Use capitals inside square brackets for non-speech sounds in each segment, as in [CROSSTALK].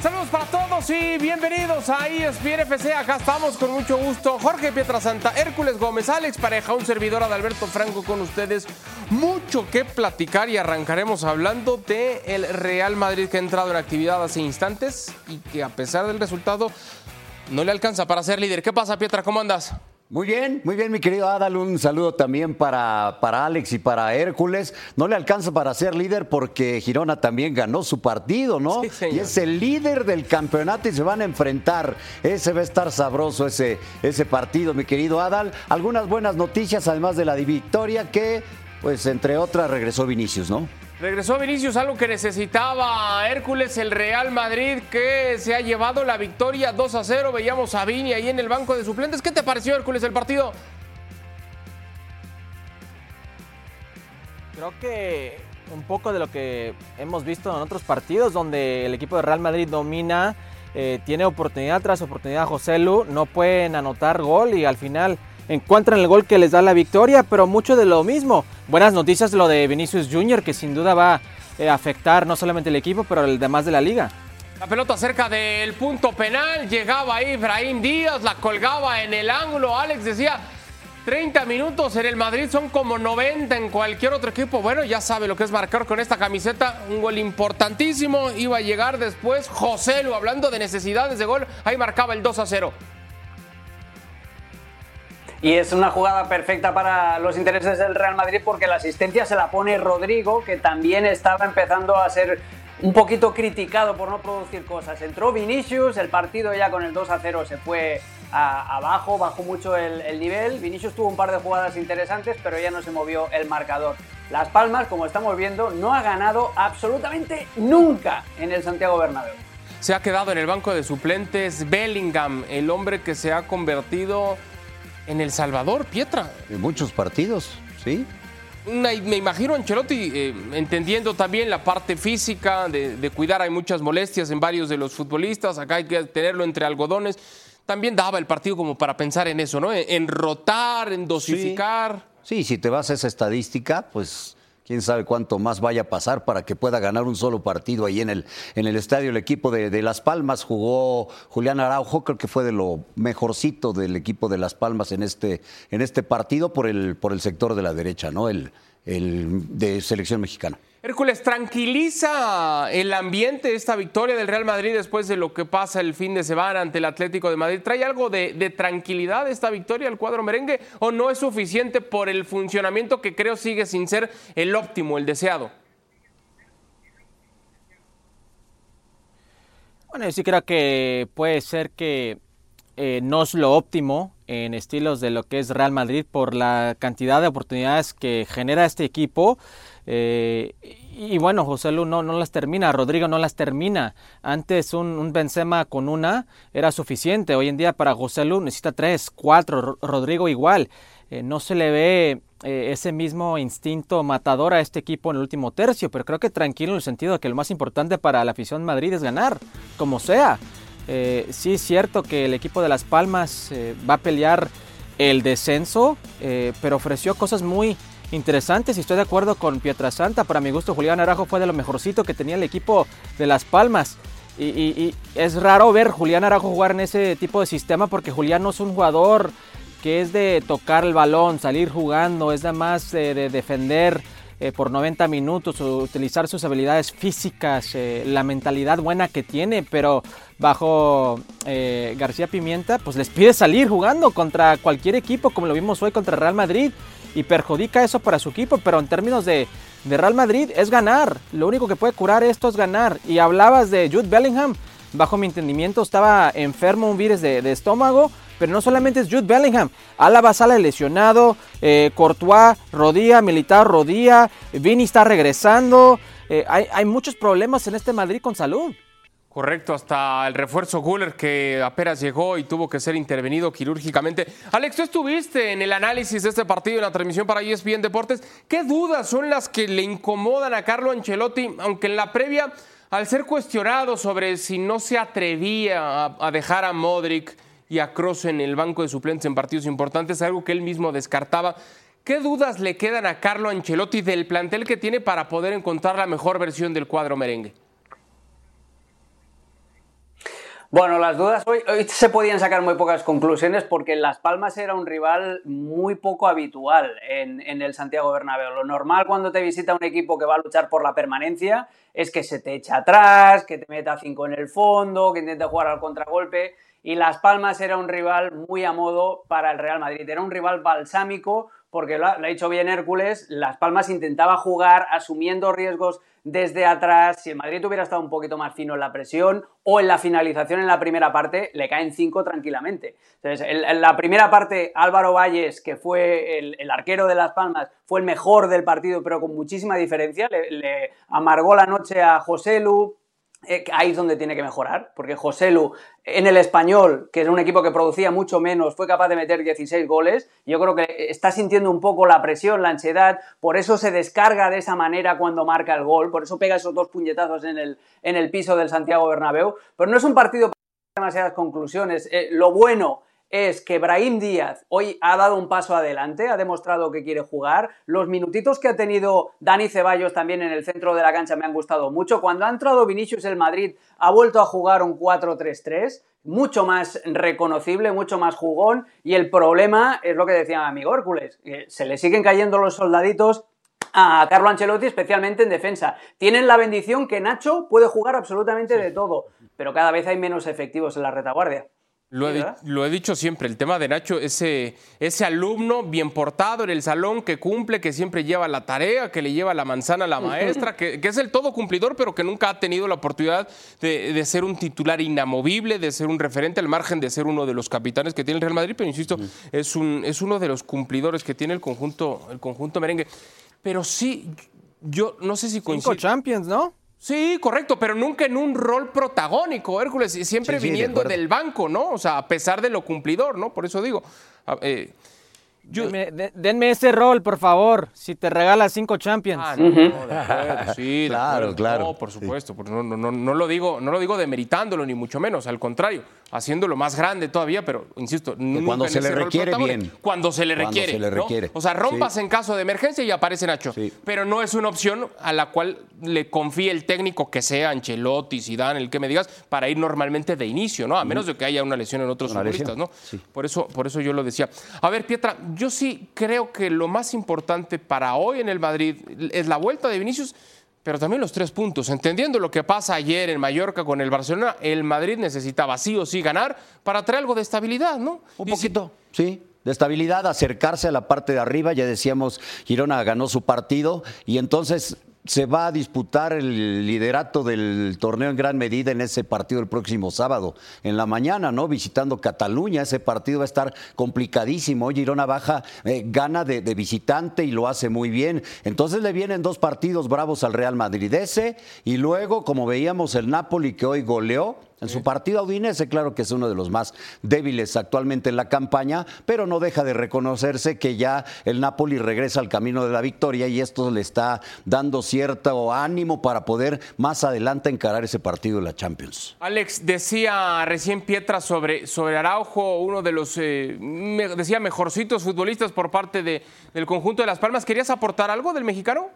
Saludos para todos y bienvenidos a ESPN FC. Acá estamos con mucho gusto. Jorge Pietrasanta, Hércules Gómez, Alex Pareja, un servidor Adalberto Franco con ustedes. Mucho que platicar y arrancaremos hablando de el Real Madrid que ha entrado en actividad hace instantes y que a pesar del resultado no le alcanza para ser líder. ¿Qué pasa, Pietra? ¿Cómo andas? Muy bien, muy bien, mi querido Adal. Un saludo también para, para Alex y para Hércules. No le alcanza para ser líder porque Girona también ganó su partido, ¿no? y es el líder del campeonato y se van a enfrentar. Ese va a estar sabroso ese, ese partido, mi querido Adal. Algunas buenas noticias, además de la victoria, que, pues, entre otras, regresó Vinicius, ¿no? Regresó Vinicius, algo que necesitaba Hércules, el Real Madrid, que se ha llevado la victoria 2 a 0. Veíamos a Vini ahí en el banco de suplentes. ¿Qué te pareció, Hércules, el partido? Creo que un poco de lo que hemos visto en otros partidos, donde el equipo de Real Madrid domina, eh, tiene oportunidad tras oportunidad. José Lu no pueden anotar gol y al final encuentran el gol que les da la victoria, pero mucho de lo mismo. Buenas noticias lo de Vinicius Jr., que sin duda va a eh, afectar no solamente el equipo, pero el demás de la liga. La pelota cerca del punto penal, llegaba ahí Ibrahim Díaz, la colgaba en el ángulo. Alex decía, 30 minutos en el Madrid son como 90 en cualquier otro equipo. Bueno, ya sabe lo que es marcar con esta camiseta. Un gol importantísimo. Iba a llegar después José Lu, hablando de necesidades de gol. Ahí marcaba el 2 a 0. Y es una jugada perfecta para los intereses del Real Madrid porque la asistencia se la pone Rodrigo, que también estaba empezando a ser un poquito criticado por no producir cosas. Entró Vinicius, el partido ya con el 2 a 0 se fue abajo, bajó mucho el, el, nivel. Vinicius tuvo un par de jugadas interesantes, pero ya no se movió el marcador. Las Palmas, como estamos viendo, no ha ganado absolutamente nunca en el Santiago Bernabéu. Se ha quedado en el banco de suplentes Bellingham, el hombre que se ha convertido en El Salvador, Pietra. En muchos partidos, sí. me imagino Ancelotti eh, entendiendo también la parte física de, cuidar, hay muchas molestias en varios de los futbolistas, acá hay que tenerlo entre algodones. También daba el partido como para pensar en eso, ¿no? En, rotar, en dosificar. sí, si te vas a esa estadística, pues quién sabe cuánto más vaya a pasar para que pueda ganar un solo partido ahí en el, en el estadio. El equipo de, Las Palmas jugó Julián Araujo, creo que fue de lo mejorcito del equipo de Las Palmas en este, en este partido por el, por el sector de la derecha, ¿no? El, el de selección mexicana. Hércules, ¿tranquiliza el ambiente esta victoria del Real Madrid después de lo que pasa el fin de semana ante el Atlético de Madrid? ¿Trae algo de, tranquilidad esta victoria al cuadro merengue o no es suficiente por el funcionamiento que creo sigue sin ser el óptimo, el deseado? Bueno, yo sí creo que puede ser que eh, no es lo óptimo en estilos de lo que es Real Madrid por la cantidad de oportunidades que genera este equipo. Eh, y bueno, José Lu no, no, las termina, Rodrigo no las termina. Antes un, Benzema con una era suficiente. Hoy en día para José Lu necesita tres, cuatro. Rodrigo igual. Eh, no se le ve eh, ese mismo instinto matador a este equipo en el último tercio, pero creo que tranquilo en el sentido de que lo más importante para la afición Madrid es ganar, como sea. sí es cierto que el equipo de Las Palmas va a pelear el descenso, pero ofreció cosas muy interesantes y estoy de acuerdo con Pietrasanta. Para mi gusto, Julián Arajo fue de lo mejorcito que tenía el equipo de Las Palmas. Y, es raro ver Julián Arajo jugar en ese tipo de sistema porque Julián no es un jugador que es de tocar el balón, salir jugando, es más de defender eh, por 90 minutos, utilizar sus habilidades físicas, eh, la mentalidad buena que tiene, pero bajo eh, García Pimienta, pues les pide salir jugando contra cualquier equipo, como lo vimos hoy contra Real Madrid y perjudica eso para su equipo, pero en términos de, Real Madrid es ganar. Lo único que puede curar esto es ganar. Y hablabas de Jude Bellingham, bajo mi entendimiento estaba enfermo un virus de, estómago, pero no solamente es Jude Bellingham, Álava sale lesionado, eh, Courtois rodilla, Militar rodilla, Vini está regresando, eh, hay, hay muchos problemas en este Madrid con salud. Correcto, hasta el refuerzo Guller que apenas llegó y tuvo que ser intervenido quirúrgicamente. Alex, tú estuviste en el análisis de este partido en la transmisión para ESPN Deportes. ¿Qué dudas son las que le incomodan a Carlo Ancelotti? Aunque en la previa, al ser cuestionado sobre si no se atrevía a, dejar a Modric y a Kroos en el banco de suplentes en partidos importantes, algo que él mismo descartaba. ¿Qué dudas le quedan a Carlo Ancelotti del plantel que tiene para poder encontrar la mejor versión del cuadro merengue? Bueno, las dudas hoy, se podían sacar muy pocas conclusiones porque Las Palmas era un rival muy poco habitual en, en, el Santiago Bernabéu. Lo normal cuando te visita un equipo que va a luchar por la permanencia es que se te echa atrás, que te meta cinco en el fondo, que intente jugar al contragolpe. Y Las Palmas era un rival muy a modo para el Real Madrid. Era un rival balsámico porque lo ha, dicho bien Hércules, Las Palmas intentaba jugar asumiendo riesgos desde atrás. Si el Madrid hubiera estado un poquito más fino en la presión o en la finalización en la primera parte, le caen cinco tranquilamente. Entonces, en, la primera parte, Álvaro Valles, que fue el, arquero de Las Palmas, fue el mejor del partido, pero con muchísima diferencia. Le, le amargó la noche a José Lu, ahí es donde tiene que mejorar, porque José Lu en el español, que es un equipo que producía mucho menos, fue capaz de meter 16 goles. Yo creo que está sintiendo un poco la presión, la ansiedad, por eso se descarga de esa manera cuando marca el gol, por eso pega esos dos puñetazos en el, en el piso del Santiago Bernabéu. Pero no es un partido para demasiadas conclusiones. Eh, lo bueno es que Brahim Díaz hoy ha dado un paso adelante, ha demostrado que quiere jugar. Los minutitos que ha tenido Dani Ceballos también en el centro de la cancha me han gustado mucho. Cuando ha entrado Vinicius el Madrid ha vuelto a jugar un 4-3-3, mucho más reconocible, mucho más jugón. Y el problema es lo que decía mi amigo Hércules, que se le siguen cayendo los soldaditos a Carlo Ancelotti, especialmente en defensa. Tienen la bendición que Nacho puede jugar absolutamente de todo, pero cada vez hay menos efectivos en la retaguardia. Lo he, lo he, dicho siempre, el tema de Nacho, ese, ese alumno bien portado en el salón que cumple, que siempre lleva la tarea, que le lleva la manzana a la maestra, que, que es el todo cumplidor, pero que nunca ha tenido la oportunidad de, de, ser un titular inamovible, de ser un referente al margen de ser uno de los capitanes que tiene el Real Madrid, pero insisto, es, un, es uno de los cumplidores que tiene el conjunto, el conjunto merengue. Pero sí, yo no sé si coincide. Cinco Champions, ¿no? Sí, correcto, pero nunca en un rol protagónico, Hércules, siempre sí, sí, viniendo de del banco, ¿no? O sea, a pesar de lo cumplidor, ¿no? Por eso digo. Eh, yo... denme, denme, ese rol, por favor, si te regalas cinco Champions. Ah, no, no, de acuerdo, sí, claro, de [LAUGHS] claro. No, por supuesto, no, no, no, no, lo digo, no lo digo demeritándolo, ni mucho menos, al contrario, haciéndolo más grande todavía, pero insisto, cuando se le requiere bien. Cuando se le requiere. Se le requiere. O sea, rompas sí. en caso de emergencia y aparece Nacho. Sí. Pero no es una opción a la cual le confíe el técnico que sea Ancelotti, Zidane, el que me digas, para ir normalmente de inicio, ¿no? A menos de que haya una lesión en otros una futbolistas, lesión. ¿no? Sí. Por, eso, por eso yo lo decía. A ver, Pietra, yo sí creo que lo más importante para hoy en el Madrid es la vuelta de Vinicius pero también los tres puntos. Entendiendo lo que pasa ayer en Mallorca con el Barcelona, el Madrid necesitaba sí o sí ganar para traer algo de estabilidad, ¿no? Un poquito, sí. De estabilidad, acercarse a la parte de arriba. Ya decíamos, Girona ganó su partido y entonces se va a disputar el liderato del torneo en gran medida en ese partido el próximo sábado, en la mañana, ¿no? Visitando Cataluña, ese partido va a estar complicadísimo. Girona baja, eh, gana de, de, visitante y lo hace muy bien. Entonces le vienen dos partidos bravos al Real Madrid, ese y luego, como veíamos, el Napoli que hoy goleó. En su partido Udinese, claro que es uno de los más débiles actualmente en la campaña, pero no deja de reconocerse que ya el Napoli regresa al camino de la victoria y esto le está dando cierto ánimo para poder más adelante encarar ese partido de la Champions. Alex, decía recién Pietra sobre, sobre Araujo, uno de los, eh, me, decía, mejorcitos futbolistas por parte de, del conjunto de Las Palmas. ¿Querías aportar algo del mexicano?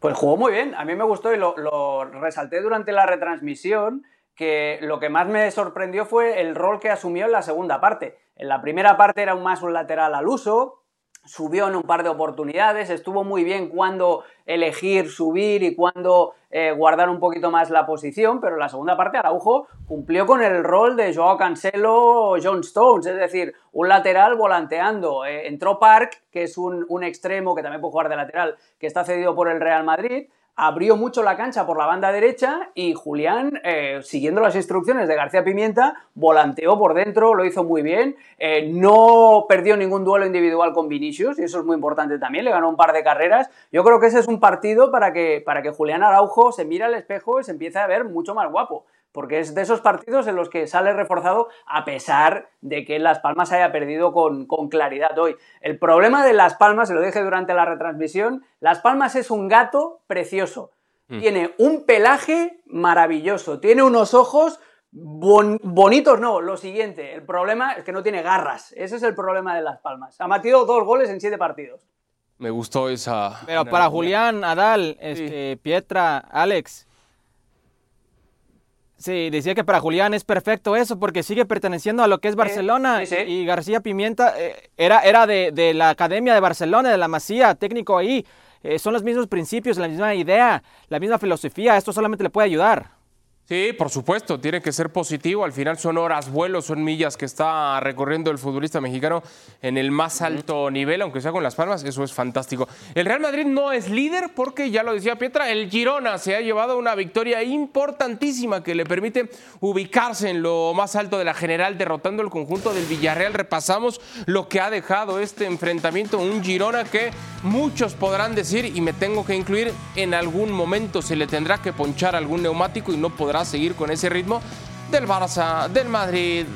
Pues jugó muy bien, a mí me gustó y lo, lo, resalté durante la retransmisión, que lo que más me sorprendió fue el rol que asumió en la segunda parte. En la primera parte era un más un lateral al uso, subió en un par de oportunidades, estuvo muy bien cuando elegir subir y cuando eh, guardar un poquito más la posición, pero la segunda parte Araujo cumplió con el rol de Joao Cancelo o John Stones, es decir, un lateral volanteando. Eh, entró Park, que es un, un extremo que también puede jugar de lateral, que está cedido por el Real Madrid, abrió mucho la cancha por la banda derecha y Julián, eh, siguiendo las instrucciones de García Pimienta, volanteó por dentro, lo hizo muy bien, eh, no perdió ningún duelo individual con Vinicius y eso es muy importante también, le ganó un par de carreras. Yo creo que ese es un partido para que, para que Julián Araujo se mire al espejo y se empiece a ver mucho más guapo porque es de esos partidos en los que sale reforzado a pesar de que Las Palmas haya perdido con, con, claridad hoy. El problema de Las Palmas, se lo dije durante la retransmisión, Las Palmas es un gato precioso. Mm. Tiene un pelaje maravilloso, tiene unos ojos bon bonitos, no, lo siguiente, el problema es que no tiene garras, ese es el problema de Las Palmas. Ha metido dos goles en siete partidos. Me gustó esa... Pero para Julián, Adal, este, sí. Pietra, Alex, Sí, decía que para Julián es perfecto eso porque sigue perteneciendo a lo que es Barcelona y García Pimienta eh, era, era de, de, la Academia de Barcelona, de la Masía, técnico ahí. Eh, son los mismos principios, la misma idea, la misma filosofía. Esto solamente le puede ayudar. Sí, por supuesto, tiene que ser positivo. Al final son horas vuelos, son millas que está recorriendo el futbolista mexicano en el más alto nivel, aunque sea con las palmas, eso es fantástico. El Real Madrid no es líder porque, ya lo decía Pietra, el Girona se ha llevado una victoria importantísima que le permite ubicarse en lo más alto de la general, derrotando el conjunto del Villarreal. Repasamos lo que ha dejado este enfrentamiento, un Girona que muchos podrán decir, y me tengo que incluir, en algún momento se le tendrá que ponchar algún neumático y no podrá seguir con ese ritmo del Barça, del Madrid,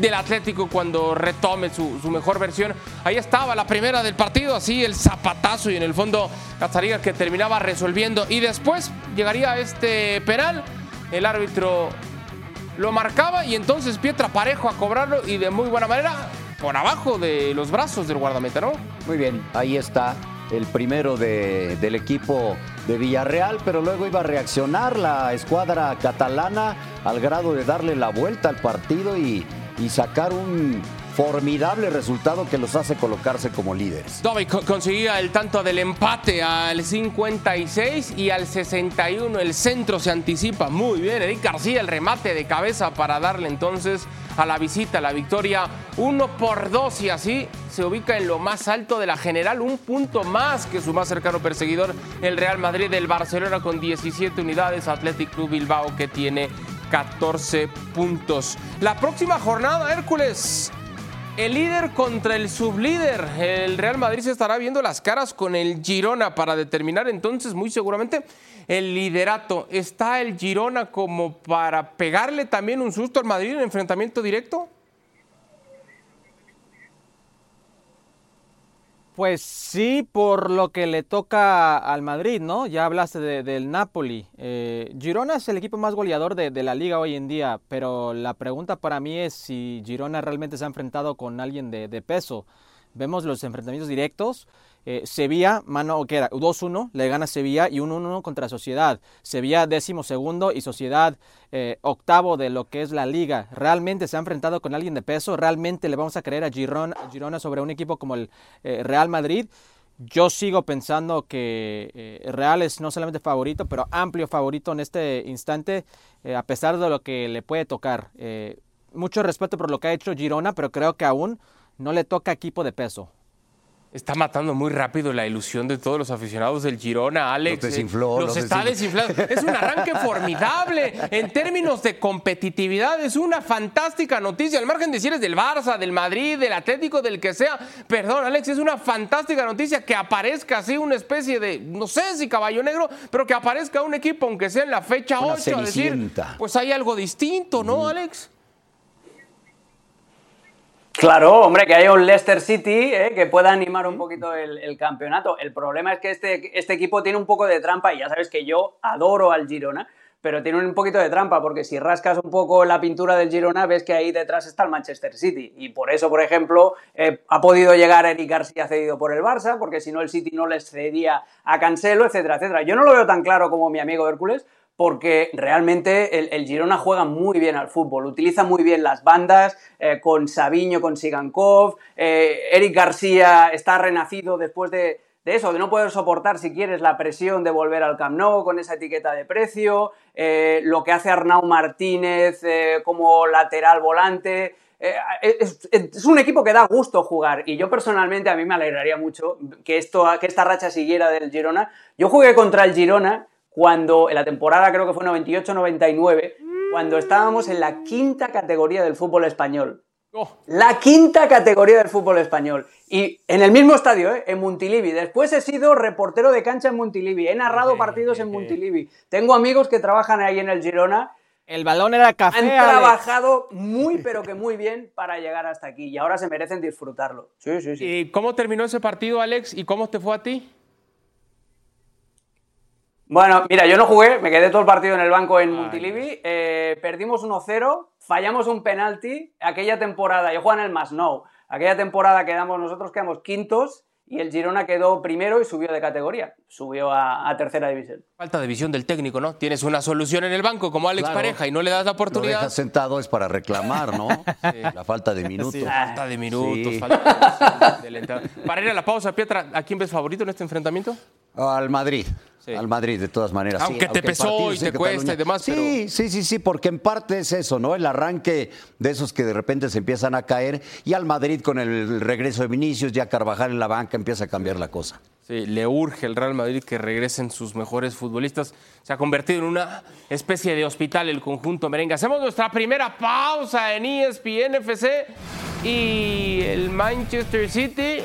del Atlético cuando retome su, mejor versión. Ahí estaba la primera del partido, así el zapatazo y en el fondo Cazariga que terminaba resolviendo. Y después llegaría este penal, el árbitro lo marcaba y entonces Pietra Parejo a cobrarlo y de muy buena manera por abajo de los brazos del guardameta, ¿no? Muy bien, ahí está el primero del equipo de Villarreal, pero luego iba a reaccionar la escuadra catalana al grado de darle la vuelta al partido y, y sacar un formidable resultado que los hace colocarse como líderes. Dobby conseguía el tanto del empate al 56 y al 61 el centro se anticipa muy bien. Eric García el remate de cabeza para darle entonces a la visita la victoria 1 por 2 y así se ubica en lo más alto de la general, un punto más que su más cercano perseguidor, el Real Madrid del Barcelona con 17 unidades, Athletic Club Bilbao que tiene 14 puntos. La próxima jornada, Hércules, el líder contra el sublíder. El Real Madrid se estará viendo las caras con el Girona para determinar entonces muy seguramente el liderato. ¿Está el Girona como para pegarle también un susto al Madrid en enfrentamiento directo? Pues sí, por lo que le toca al Madrid, ¿no? Ya hablaste del Napoli. Eh, Girona es el equipo más goleador de, la liga hoy en día, pero la pregunta para mí es si Girona realmente se ha enfrentado con alguien de peso. Vemos los enfrentamientos directos eh, Sevilla, mano que era 2-1, le gana Sevilla y 1-1 contra Sociedad. Sevilla décimo segundo y Sociedad eh, octavo de lo que es la liga. ¿Realmente se ha enfrentado con alguien de peso? ¿Realmente le vamos a creer a Girona sobre un equipo como el eh, Real Madrid? Yo sigo pensando que Real es no solamente favorito, pero amplio favorito en este instante, a pesar de lo que le puede tocar. mucho respeto por lo que ha hecho Girona, pero creo que aún no le toca equipo de peso. Está matando muy rápido la ilusión de todos los aficionados del Girona, Alex. Los desinfló. los, está desinflando. Es un arranque [LAUGHS] formidable en términos de competitividad. Es una fantástica noticia. Al margen de si eres del Barça, del Madrid, del Atlético, del que sea. Perdón, Alex, es una fantástica noticia que aparezca así una especie de, no sé si caballo negro, pero que aparezca un equipo, aunque sea en la fecha 8, a decir, pues hay algo distinto, ¿no, Alex? Claro, hombre, que haya un Leicester City eh, que pueda animar un poquito el, campeonato. El problema es que este, este, equipo tiene un poco de trampa y ya sabes que yo adoro al Girona, pero tiene un poquito de trampa porque si rascas un poco la pintura del Girona ves que ahí detrás está el Manchester City y por eso, por ejemplo, eh, ha podido llegar Eric García cedido por el Barça porque si no el City no les cedía a Cancelo, etcétera, etcétera. Yo no lo veo tan claro como mi amigo Hércules porque realmente el, Girona juega muy bien al fútbol, utiliza muy bien las bandas, eh, con Sabiño, con Sigankov, eh, Eric García está renacido después de, eso, de no poder soportar, si quieres, la presión de volver al Camp Nou con esa etiqueta de precio, eh, lo que hace Arnau Martínez como lateral volante. Es, es, un equipo que da gusto jugar y yo personalmente a mí me alegraría mucho que, esto, que esta racha siguiera del Girona. Yo jugué contra el Girona cuando en la temporada creo que fue 98-99, cuando estábamos en la quinta categoría del fútbol español. Oh. La quinta categoría del fútbol español. Y en el mismo estadio, ¿eh? en Montilivi. Después he sido reportero de cancha en Montilivi. He narrado partidos en Montilivi. Tengo amigos que trabajan ahí en el Girona. El balón era café. Han trabajado muy, pero que muy bien para llegar hasta aquí. Y ahora se merecen disfrutarlo. Sí, sí, sí. ¿Y cómo terminó ese partido, Alex? ¿Y cómo te fue a ti? Bueno, mira, yo no jugué, me quedé todo el partido en el banco en Montilivi, eh, perdimos 1-0, fallamos un penalti, aquella temporada, yo jugaba en el Masnou, aquella temporada quedamos, nosotros quedamos quintos y el Girona quedó primero y subió de categoría, subió a, tercera división. Falta de visión del técnico, ¿no? Tienes una solución en el banco como Alex Pareja y no le das la oportunidad. Lo dejas sentado es para reclamar, ¿no? [LAUGHS] La falta de minutos. Falta de minutos, falta de Para ir a la pausa, Pietra, ¿a quién ves favorito en este enfrentamiento? Al Madrid. Al Madrid, de todas maneras. Aunque te pesó y te cuesta y demás. Sí, sí, sí, sí, porque en parte es eso, ¿no? El arranque de esos que de repente se empiezan a caer y al Madrid con el regreso de Vinicius, ya Carvajal en la banca empieza a cambiar la cosa. Sí, le urge el Real Madrid que regresen sus mejores futbolistas. Se ha convertido en una especie de hospital el conjunto merengue. Hacemos nuestra primera pausa en ESPN FC y el Manchester City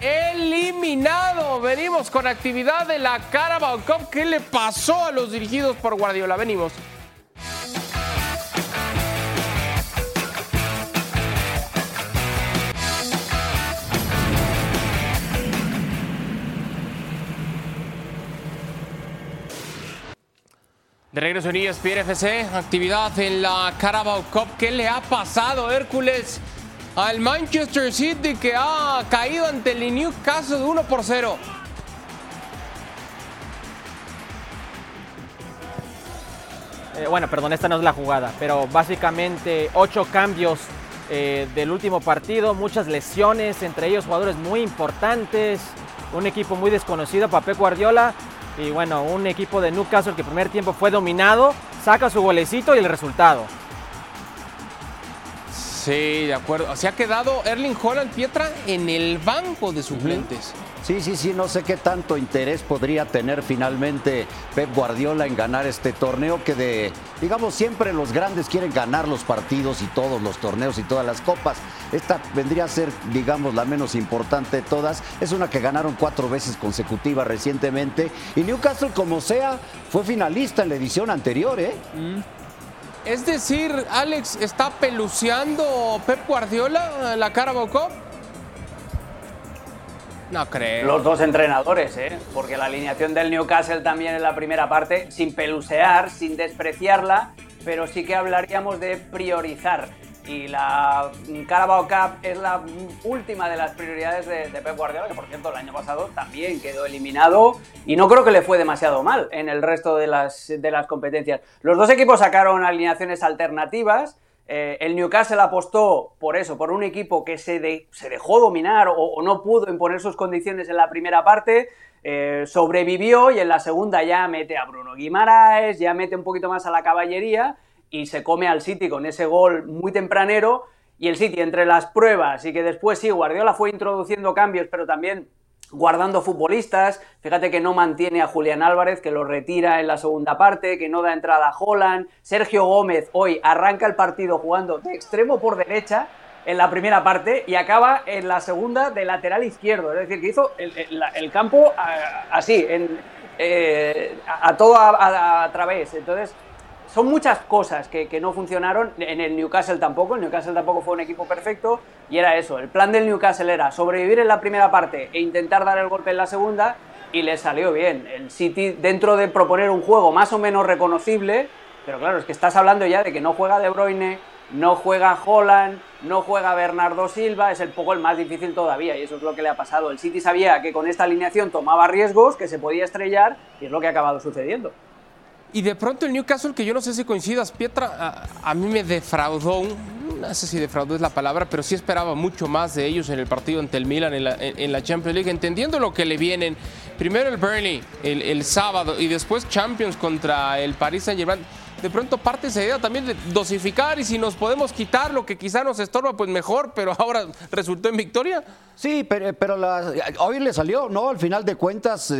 eliminado. Venimos con actividad de la Carabao Cup. ¿Qué le pasó a los dirigidos por Guardiola? Venimos. De regreso en ESPN FC, actividad en la Carabao Cup. ¿Qué le ha pasado, Hércules? al Manchester City que ha caído ante el Newcastle de 1 por 0. Eh, bueno, perdón, esta no es la jugada, pero básicamente ocho cambios eh, del último partido, muchas lesiones, entre ellos jugadores muy importantes, un equipo muy desconocido para Pep Guardiola y bueno, un equipo de Newcastle que primer tiempo fue dominado, saca su golecito y el resultado. Sí, de acuerdo. Se ha quedado Erling Holland Pietra en el banco de suplentes. Sí, sí, sí, no sé qué tanto interés podría tener finalmente Pep Guardiola en ganar este torneo que de, digamos, siempre los grandes quieren ganar los partidos y todos los torneos y todas las copas. Esta vendría a ser, digamos, la menos importante de todas. Es una que ganaron cuatro veces consecutivas recientemente. Y Newcastle, como sea, fue finalista en la edición anterior, ¿eh? Mm. Es decir, Alex, ¿está peluceando Pep Guardiola la cara Cup? No creo. Los dos entrenadores, ¿eh? Porque la alineación del Newcastle también en la primera parte, sin pelucear, sin despreciarla, pero sí que hablaríamos de priorizar y la Carabao Cup es la última de las prioridades de, Pep Guardiola, que por cierto el año pasado también quedó eliminado y no creo que le fue demasiado mal en el resto de las, de las competencias. Los dos equipos sacaron alineaciones alternativas. Eh, el Newcastle apostó por eso, por un equipo que se, se dejó dominar o, no pudo imponer sus condiciones en la primera parte. Eh, sobrevivió y en la segunda ya mete a Bruno Guimaraes, ya mete un poquito más a la caballería y se come al City con ese gol muy tempranero. Y el City entre las pruebas y que después sí, Guardiola fue introduciendo cambios, pero también guardando futbolistas. Fíjate que no mantiene a Julián Álvarez, que lo retira en la segunda parte, que no da entrada a Holland. Sergio Gómez hoy arranca el partido jugando de extremo por derecha en la primera parte y acaba en la segunda de lateral izquierdo. Es decir, que hizo el, campo así, en, eh, a, todo a, a través. Entonces, son muchas cosas que, no funcionaron. En el Newcastle tampoco. El Newcastle tampoco fue un equipo perfecto. Y era eso. El plan del Newcastle era sobrevivir en la primera parte e intentar dar el golpe en la segunda. Y le salió bien. El City, dentro de proponer un juego más o menos reconocible. Pero claro, es que estás hablando ya de que no juega De Bruyne, no juega Holland, no juega Bernardo Silva, es el poco el más difícil todavía y eso es lo que le ha pasado. El City sabía que con esta alineación tomaba riesgos, que se podía estrellar y es lo que ha acabado sucediendo. Y de pronto el Newcastle, que yo no sé si coincidas, Pietra, a, mí me defraudó, no sé si defraudó es la palabra, pero sí esperaba mucho más de ellos en el partido ante el Milan en la, Champions League, entendiendo lo que le vienen. Primero el Burnley el, el sábado y después Champions contra el Paris Saint-Germain de pronto parte esa idea también de dosificar y si nos podemos quitar lo que quizá nos estorba, pues mejor, pero [LAUGHS] ahora resultó en victoria. Sí, pero, pero hoy le salió, ¿no? Al final de cuentas,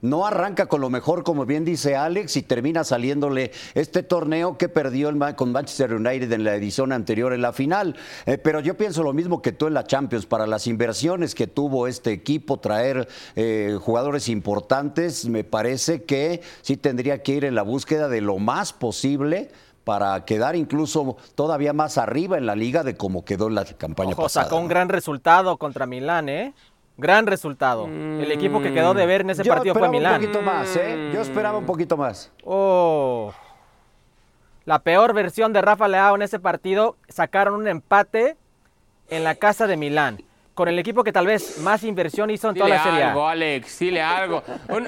no arranca con lo mejor, como bien dice Alex, y termina saliéndole este torneo que perdió con Manchester United en la edición anterior en la final. Eh, pero yo pienso lo mismo que tú en la Champions, para las inversiones que tuvo este equipo, traer eh, jugadores importantes, me parece que sí tendría que ir en la búsqueda de lo más para quedar incluso todavía más arriba en la liga de como quedó en la campaña Ojo, pasada. Sacó un gran resultado contra Milán, ¿eh? Gran resultado. El equipo que quedó de ver en ese partido fue Milán. Un poquito más, ¿eh? Yo esperaba un poquito más. Oh. La peor versión de Rafa Leao en ese partido sacaron un empate en la casa de Milán. con el equipo que tal vez más inversión hizo en toda la serie. algo, Alex, dile algo. Un,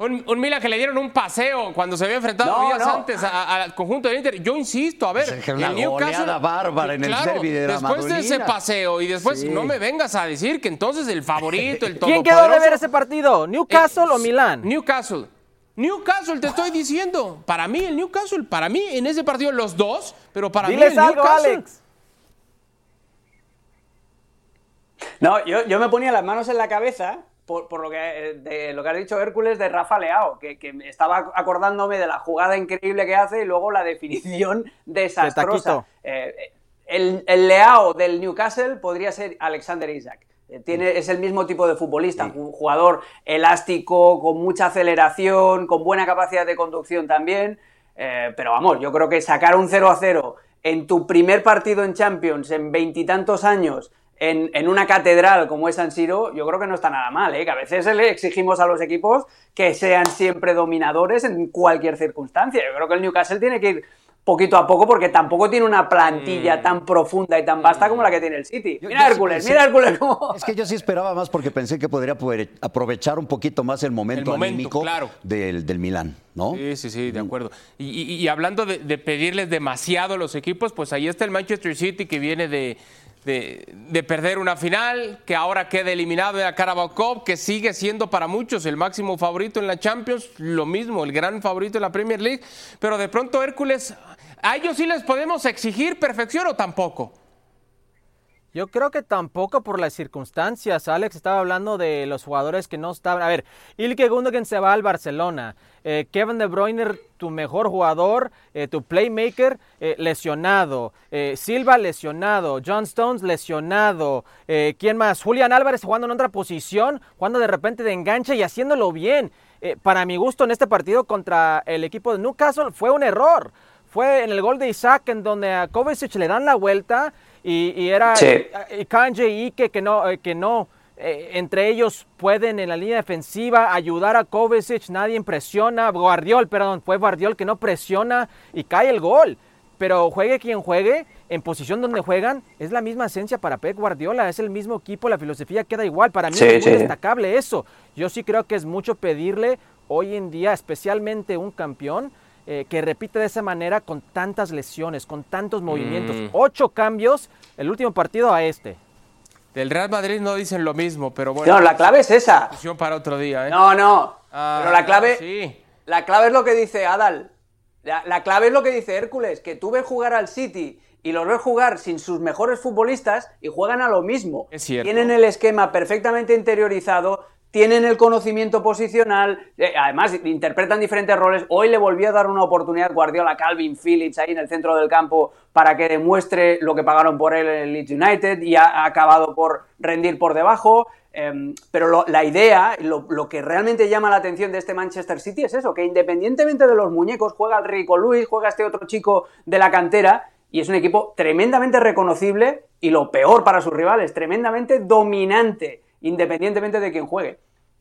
un, Milan que le dieron un paseo cuando se había enfrentado días antes al conjunto del Inter. Yo insisto, a ver, el Newcastle bárbara en el de Después de ese paseo y después no me vengas a decir que entonces el favorito, el [LAUGHS] ¿Quién quedó de ver ese partido? ¿Newcastle o eh, Milán? Newcastle. Newcastle, te estoy diciendo. Para mí, el Newcastle, para mí, en ese partido, los dos, pero para mí, el algo, Alex. No, yo, yo me ponía las manos en la cabeza por, lo, que, eh, de, lo que ha dicho Hércules de Rafa Leao, que, estaba acordándome de la jugada increíble que hace y luego la definición [LAUGHS] desastrosa. Eh, el, el, Leao del Newcastle podría ser Alexander Isaac. Eh, tiene, es el mismo tipo de futbolista, un jugador elástico, con mucha aceleración, con buena capacidad de conducción también. pero vamos, yo creo que sacar un 0 a 0 en tu primer partido en Champions en veintitantos años en, una catedral como es San Siro, yo creo que no está nada mal, ¿eh? que a veces le exigimos a los equipos que sean siempre dominadores en cualquier circunstancia. Yo creo que el Newcastle tiene que ir poquito a poco porque tampoco tiene una plantilla mm. tan profunda y tan vasta como la que tiene el City. mira Hércules, mira Hércules [LAUGHS] Es que yo sí esperaba más porque pensé que podría poder aprovechar un poquito más el momento, anímico del, del Milán, ¿no? Sí, sí, sí, de acuerdo. Y, hablando de, de pedirles demasiado a los equipos, pues ahí está el Manchester City que viene de de, perder una final, que ahora queda eliminado en la Carabao Cup, que sigue siendo para muchos el máximo favorito en la Champions, lo mismo, el gran favorito en la Premier League, pero de pronto Hércules, ¿a ellos sí les podemos exigir perfección o tampoco? Yo creo que tampoco por las circunstancias. Alex estaba hablando de los jugadores que no estaban. A ver, Ilke Gundogan se va al Barcelona. Eh, Kevin De Bruyne, tu mejor jugador, eh, tu playmaker, eh, lesionado. Silva lesionado. John Stones lesionado. ¿Quién más? Julián Álvarez jugando en otra posición, jugando de repente de enganche y haciéndolo bien. para mi gusto en este partido contra el equipo de Newcastle fue un error. Fue en el gol de Isaac en donde a Kovacic le dan la vuelta y, era Kanje y Ike que no, que no eh, entre ellos pueden en la línea defensiva ayudar a Kovacic, nadie presiona, Guardiol, perdón, fue Guardiol que no presiona y cae el gol. Pero juegue quien juegue, en posición donde juegan, es la misma esencia para Pep Guardiola, es el mismo equipo, la filosofía queda igual. Para mí es muy destacable eso. Yo sí creo que es mucho pedirle hoy en día, especialmente un campeón, eh, que repite de esa manera con tantas lesiones, con tantos movimientos. Mm. Ocho cambios el último partido a este. Del Real Madrid no dicen lo mismo, pero bueno. No, la clave es esa. para otro día, ¿eh? No, no. Ah, pero la clave. Sí. La clave es lo que dice Adal. La, clave es lo que dice Hércules, que tú ves jugar al City y los ves jugar sin sus mejores futbolistas y juegan a lo mismo. Es cierto. Tienen el esquema perfectamente interiorizado, tienen el conocimiento posicional, eh, además interpretan diferentes roles. Hoy le volvió a dar una oportunidad Guardiola a Calvin Phillips ahí en el centro del campo para que demuestre lo que pagaron por él en el Leeds United y ha, acabado por rendir por debajo. Em, pero la idea, lo, lo, que realmente llama la atención de este Manchester City es eso, que independientemente de los muñecos, juega el Rico Luis, juega este otro chico de la cantera y es un equipo tremendamente reconocible y lo peor para sus rivales, tremendamente dominante independientemente de quién juegue.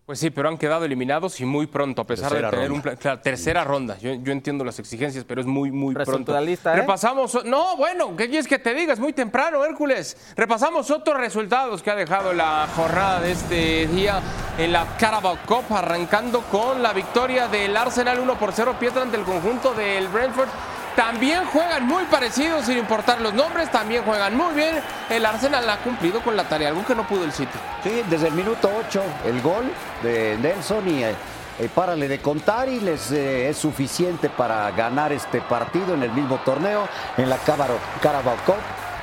Pues sí, pero han quedado eliminados y muy pronto, a pesar de tener un plan. tercera ronda. Yo, entiendo las exigencias, pero es muy, muy pronto. La lista, ¿eh? Repasamos. No, bueno, ¿qué quieres que te diga? Es muy temprano, Hércules. Repasamos otros resultados que ha dejado la jornada de este día en la Carabao Cup, arrancando con la victoria del Arsenal 1 por 0, piedra ante el conjunto del Brentford. También juegan muy parecidos, sin importar los nombres, también juegan muy bien. El Arsenal ha cumplido con la tarea, algo que no pudo el City. Sí, desde el minuto 8, el gol de Nelson y eh, eh, párale de contar y les eh, es suficiente para ganar este partido en el mismo torneo, en la Carabao Cup.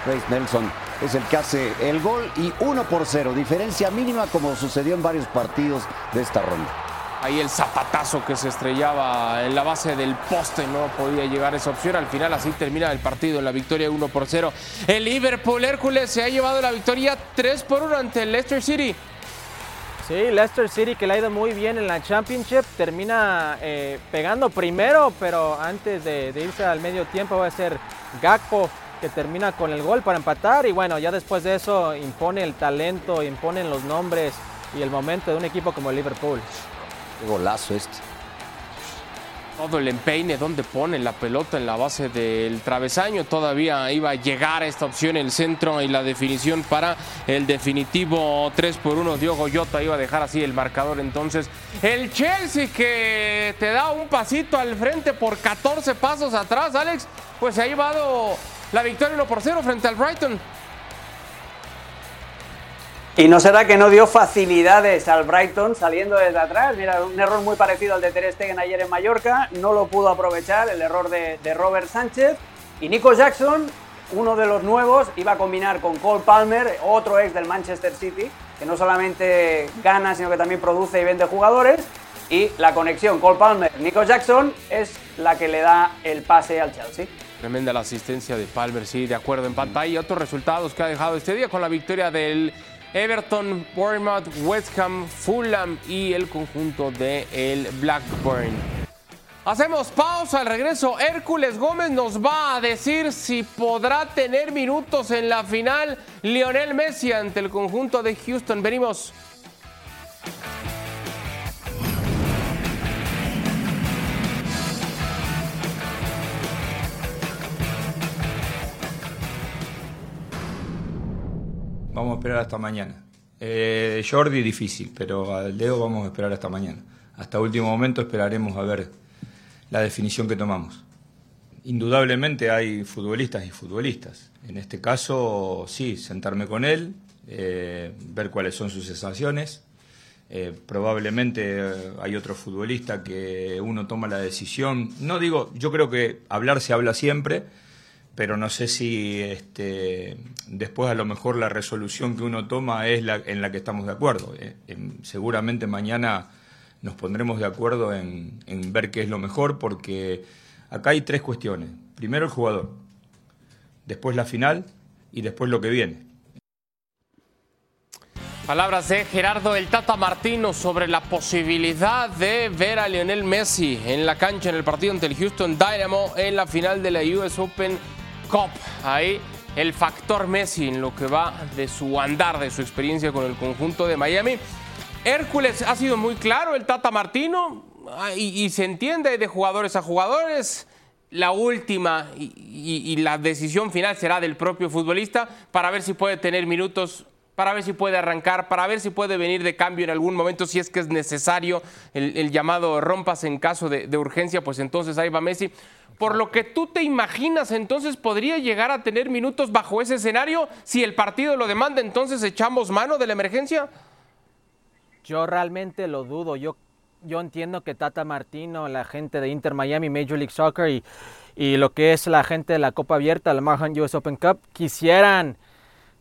Grace Nelson es el que hace el gol y 1 por 0, diferencia mínima como sucedió en varios partidos de esta ronda. Ahí el zapatazo que se estrellaba en la base del poste, no podía llegar esa opción. Al final así termina el partido en la victoria 1 por 0. El Liverpool Hércules se ha llevado la victoria 3 por 1 ante el Leicester City. Sí, Leicester City que le ha ido muy bien en la Championship, termina eh, pegando primero, pero antes de, de, irse al medio tiempo va a ser Gakpo que termina con el gol para empatar y bueno, ya después de eso impone el talento, imponen los nombres y el momento de un equipo como el Liverpool. Qué golazo este. todo el empeine, donde pone la pelota en la base del travesaño. Todavía iba a llegar esta opción el centro y la definición para el definitivo 3 por 1. Diogo Jota iba a dejar así el marcador. Entonces, el Chelsea que te da un pasito al frente por 14 pasos atrás, Alex, pues se ha llevado la victoria 1 por 0 frente al Brighton. Y no será que no dio facilidades al Brighton saliendo desde atrás. Mira, un error muy parecido al de Ter Stegen ayer en Mallorca. No lo pudo aprovechar, el error de, Robert Sánchez. Y Nico Jackson, uno de los nuevos, iba a combinar con Cole Palmer, otro ex del Manchester City, que no solamente gana, sino que también produce y vende jugadores. Y la conexión Cole Palmer-Nico Jackson es la que le da el pase al Chelsea. Tremenda la asistencia de Palmer, sí, de acuerdo en pantalla. Y otros resultados que ha dejado este día con la victoria del Everton, Bournemouth, West Ham, Fulham y el conjunto de el Blackburn. Hacemos pausa al regreso. Hércules Gómez nos va a decir si podrá tener minutos en la final Lionel Messi ante el conjunto de Houston. Venimos. Vamos a esperar hasta mañana. Eh, Jordi difícil, pero al dedo vamos a esperar hasta mañana. Hasta último momento esperaremos a ver la definición que tomamos. Indudablemente hay futbolistas y futbolistas. En este caso, sí, sentarme con él, eh, ver cuáles son sus sensaciones. Eh, probablemente hay otro futbolista que uno toma la decisión. No digo, yo creo que hablar se habla siempre, pero no sé si este, después a lo mejor la resolución que uno toma es la en la que estamos de acuerdo. Eh, seguramente mañana nos pondremos de acuerdo en, ver qué es lo mejor, porque acá hay tres cuestiones. Primero el jugador, después la final y después lo que viene. Palabras de Gerardo El Tata Martino sobre la posibilidad de ver a Lionel Messi en la cancha en el partido ante el Houston Dynamo en la final de la US Open Cop. Ahí el factor Messi en lo que va de su andar, de su experiencia con el conjunto de Miami. Hércules ha sido muy claro, el Tata Martino, ah, y, se entiende de jugadores a jugadores. La última y, la decisión final será del propio futbolista para ver si puede tener minutos para ver si puede arrancar, para ver si puede venir de cambio en algún momento, si es que es necesario el, llamado rompas en caso de, urgencia, pues entonces ahí va Messi por lo que tú te imaginas, entonces podría llegar a tener minutos bajo ese escenario. Si el partido lo demanda, entonces echamos mano de la emergencia. Yo realmente lo dudo. Yo, yo entiendo que Tata Martino, la gente de Inter Miami, Major League Soccer y, y lo que es la gente de la Copa Abierta, la Marhan US Open Cup, quisieran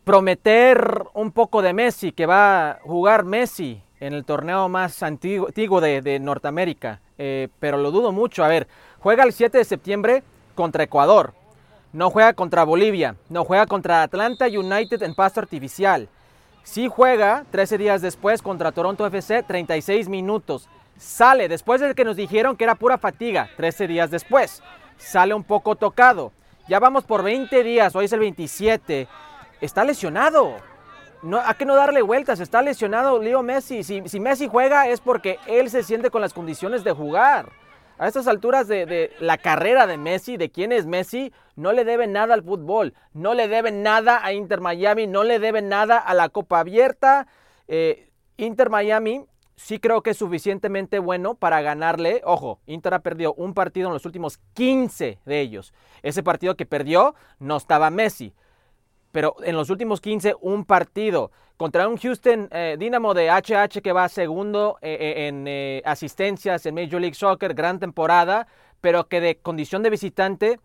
prometer un poco de Messi, que va a jugar Messi en el torneo más antiguo, de, Norteamérica. Eh, pero lo dudo mucho. A ver, Juega el 7 de septiembre contra Ecuador. No juega contra Bolivia. No juega contra Atlanta United en pasto artificial. Sí juega 13 días después contra Toronto FC 36 minutos. Sale después de que nos dijeron que era pura fatiga 13 días después. Sale un poco tocado. Ya vamos por 20 días, hoy es el 27. Está lesionado. No, ¿A qué no darle vueltas? Está lesionado Leo Messi. Si, si Messi juega es porque él se siente con las condiciones de jugar a estas alturas de, la carrera de Messi, de quién es Messi, no le deben nada al fútbol, no le deben nada a Inter Miami, no le deben nada a la Copa Abierta. Eh, Inter Miami sí creo que es suficientemente bueno para ganarle. Ojo, Inter ha perdido un partido en los últimos 15 de ellos. Ese partido que perdió no estaba Messi, pero en los últimos 15 un partido contra un Houston eh, Dynamo de HH que va segundo eh, eh, en asistencias en Major League Soccer, gran temporada, pero que de condición de visitante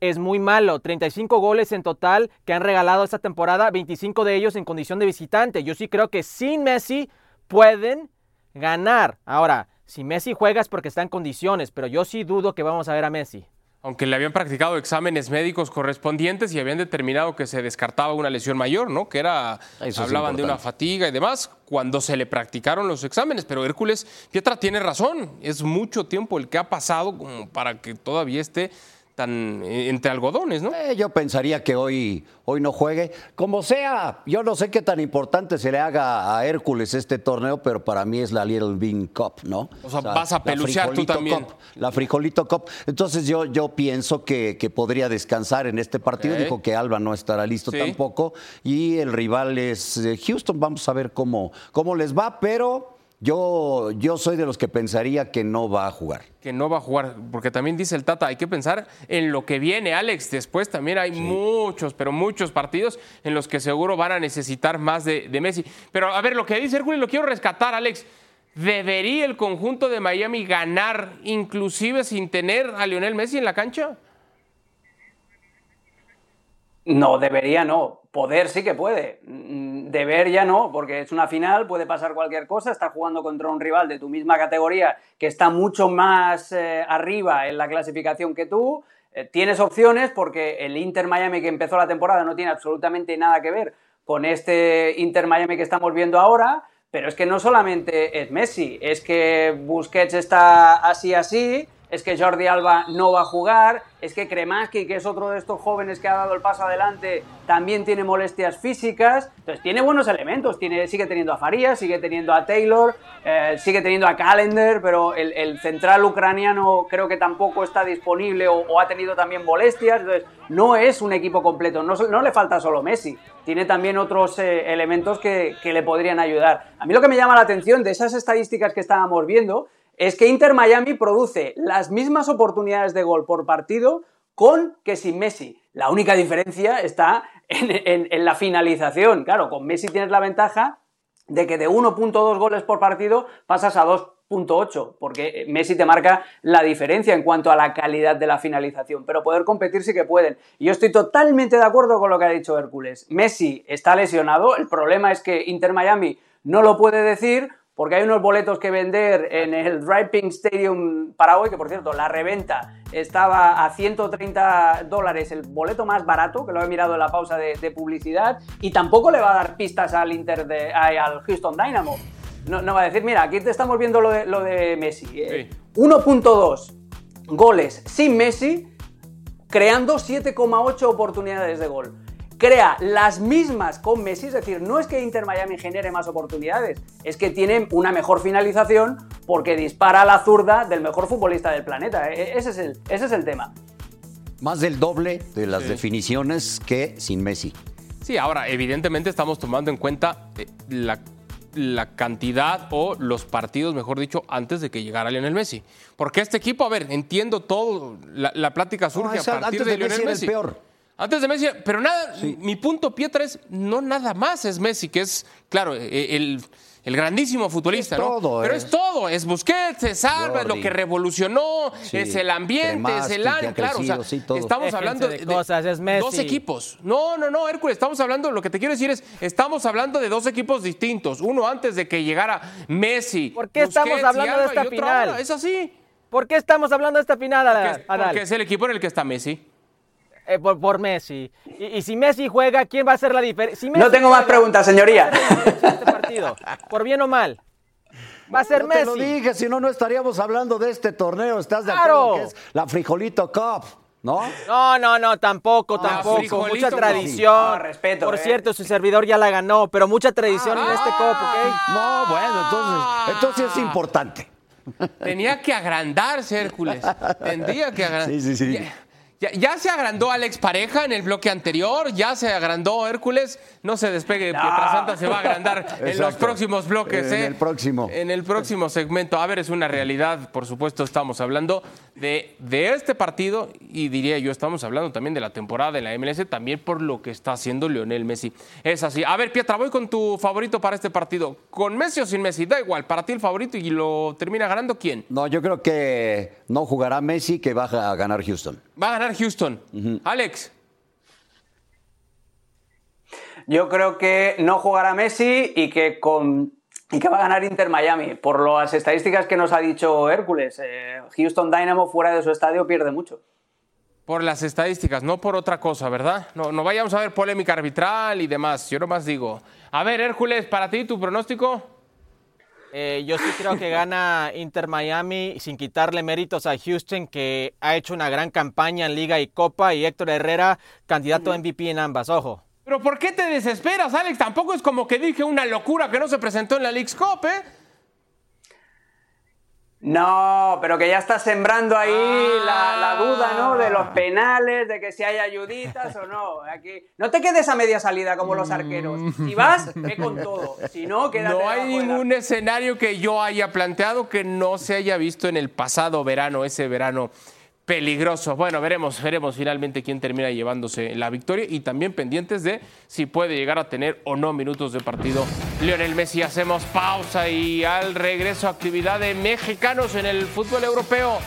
es muy malo. 35 goles en total que han regalado esta temporada, 25 de ellos en condición de visitante. Yo sí creo que sin Messi pueden ganar. Ahora, si Messi juega es porque está en condiciones, pero yo sí dudo que vamos a ver a Messi aunque le habían practicado exámenes médicos correspondientes y habían determinado que se descartaba una lesión mayor, ¿no? Que era, hablaban de una fatiga y demás, cuando se le practicaron los exámenes. Pero Hércules, Pietra tiene razón, es mucho tiempo el que ha pasado como para que todavía esté tan eh, entre algodones, ¿no? Eh, yo pensaría que hoy, hoy no juegue. Como sea, yo no sé qué tan importante se le haga a Hércules este torneo, pero para mí es la Little Bean Cup, ¿no? O sea, vas a pelucear tú también. la Frijolito Cup. Entonces yo, yo pienso que, que podría descansar en este partido. Dijo que Alba no estará listo tampoco. Y el rival es eh, Houston. Vamos a ver cómo, cómo les va, pero yo, yo soy de los que pensaría que no va a jugar. Que no va a jugar, porque también dice el Tata, hay que pensar en lo que viene, Alex. Después también hay muchos, pero muchos partidos en los que seguro van a necesitar más de, Messi. Pero a ver, lo que dice Hércules lo quiero rescatar, Alex. ¿Debería el conjunto de Miami ganar inclusive sin tener a Lionel Messi en la cancha? No, debería no. Poder sí que puede. Mm, deber ya no, porque es una final, puede pasar cualquier cosa. Está jugando contra un rival de tu misma categoría que está mucho más eh, arriba en la clasificación que tú. Eh, tienes opciones porque el Inter Miami que empezó la temporada no tiene absolutamente nada que ver con este Inter Miami que estamos viendo ahora. Pero es que no solamente es Messi, es que Busquets está así así, es que Jordi Alba no va a jugar, es que Kremaski, que es otro de estos jóvenes que ha dado el paso adelante, también tiene molestias físicas. Entonces tiene buenos elementos, tiene, sigue teniendo a Farías, sigue teniendo a Taylor, eh, sigue teniendo a Calendar, pero el, central ucraniano creo que tampoco está disponible o, ha tenido también molestias. Entonces no es un equipo completo, no, le falta solo Messi, tiene también otros eh, elementos que, que le podrían ayudar. A mí lo que me llama la atención de esas estadísticas que estábamos viendo es que Inter Miami produce las mismas oportunidades de gol por partido con que sin Messi. La única diferencia está en, la finalización. Claro, con Messi tienes la ventaja de que de 1.2 goles por partido pasas a 2.8, porque Messi te marca la diferencia en cuanto a la calidad de la finalización, pero poder competir sí que pueden. Y yo estoy totalmente de acuerdo con lo que ha dicho Hércules. Messi está lesionado, el problema es que Inter Miami no lo puede decir porque hay unos boletos que vender en el Driving Stadium para hoy, que por cierto, la reventa estaba a 130 dólares, el boleto más barato, que lo he mirado en la pausa de, publicidad, y tampoco le va a dar pistas al, Inter de, al Houston Dynamo. No, va a decir, mira, aquí te estamos viendo lo de, lo de Messi. 1.2 eh, goles sin Messi, creando 7,8 oportunidades de gol crea las mismas con Messi, es decir, no es que Inter Miami genere más oportunidades, es que tiene una mejor finalización porque dispara a la zurda del mejor futbolista del planeta. E, e, ese es el, ese es el tema. Más del doble de las definiciones que sin Messi. Sí, ahora, evidentemente estamos tomando en cuenta eh, la, cantidad o los partidos, mejor dicho, antes de que llegara Lionel Messi. Porque este equipo, a ver, entiendo todo, la, plática surge a partir de, Lionel Messi. peor. Antes de Messi, pero nada, mi punto, Pietra, es no nada más es Messi, que es, claro, e, el, grandísimo futbolista, ¿no? pero es. todo, es Busquets, es Alba, es lo que revolucionó, es el ambiente, es el año, claro, o sea, estamos hablando de, dos equipos. No, no, no, Hércules, estamos hablando, lo que te quiero decir es, estamos hablando de dos equipos distintos, uno antes de que llegara Messi. ¿Por qué estamos hablando de esta final? es así. ¿Por qué estamos hablando de esta final, Adal? porque es el equipo en el que está Messi. Eh, por, Messi. Y, si Messi juega, ¿quién va a hacer la diferencia? no tengo más preguntas, señoría. Este partido, por bien o mal. Va a ser Messi. Te lo dije, si no, no estaríamos hablando de este torneo. ¿Estás de acuerdo que es la Frijolito Cup? ¿No? No, no, no, tampoco, ah, tampoco. Mucha tradición. respeto. Por eh. cierto, su servidor ya la ganó, pero mucha tradición en este Cup, ¿ok? No, bueno, entonces, entonces es importante. Tenía que agrandarse, Hércules. Tendría que agrandarse. Sí, sí, sí. Ya, se agrandó Alex Pareja en el bloque anterior, ya se agrandó Hércules. No se despegue, no. Santa se va a agrandar [LAUGHS] en los próximos bloques. En ¿eh? el próximo. En el próximo segmento. A ver, es una realidad, por supuesto, estamos hablando de, de este partido y diría yo, estamos hablando también de la temporada de la MLS, también por lo que está haciendo Lionel Messi. Es así. A ver, Pietra, voy con tu favorito para este partido. ¿Con Messi o sin Messi? Da igual, para ti el favorito y lo termina ganando quién? No, yo creo que no jugará Messi, que va a ganar Houston. Va a ganar Houston. Alex. Yo creo que no jugará Messi y que con y que va a ganar Inter Miami. Por las estadísticas que nos ha dicho Hércules, eh, Houston Dynamo fuera de su estadio pierde mucho. Por las estadísticas, no por otra cosa, ¿verdad? No, no vayamos a ver polémica arbitral y demás. Yo nomás digo. A ver, Hércules, para ti, tu pronóstico. Eh, yo sí creo que gana Inter Miami sin quitarle méritos a Houston, que ha hecho una gran campaña en Liga y Copa, y Héctor Herrera, candidato a MVP en ambas, ojo. Pero ¿por qué te desesperas, Alex? Tampoco es como que dije una locura que no se presentó en la League's Cup, ¿eh? No, pero que ya está sembrando ahí la, duda, ¿no? De los penales, de que si hay ayuditas o no. Aquí... No te quedes a media salida como los arqueros. Si vas, ve con todo. Si no, quédate No hay ningún escenario que yo haya planteado que no se haya visto en el pasado verano, ese verano peligroso. Bueno, veremos, veremos finalmente quién termina llevándose la victoria y también pendientes de si puede llegar a tener o no minutos de partido Lionel Messi. Hacemos pausa y al regreso actividad de mexicanos en el fútbol europeo.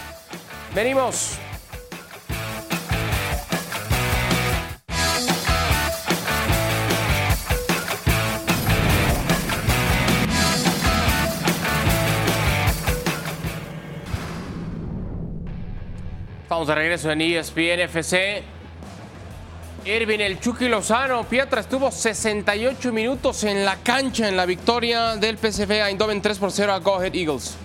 Venimos. Estamos de regreso en ESPN FC. Irving el Chucky Lozano, Pietra estuvo 68 minutos en la cancha en la victoria del PSV Eindhoven 3 por 0 a Go Ahead Eagles.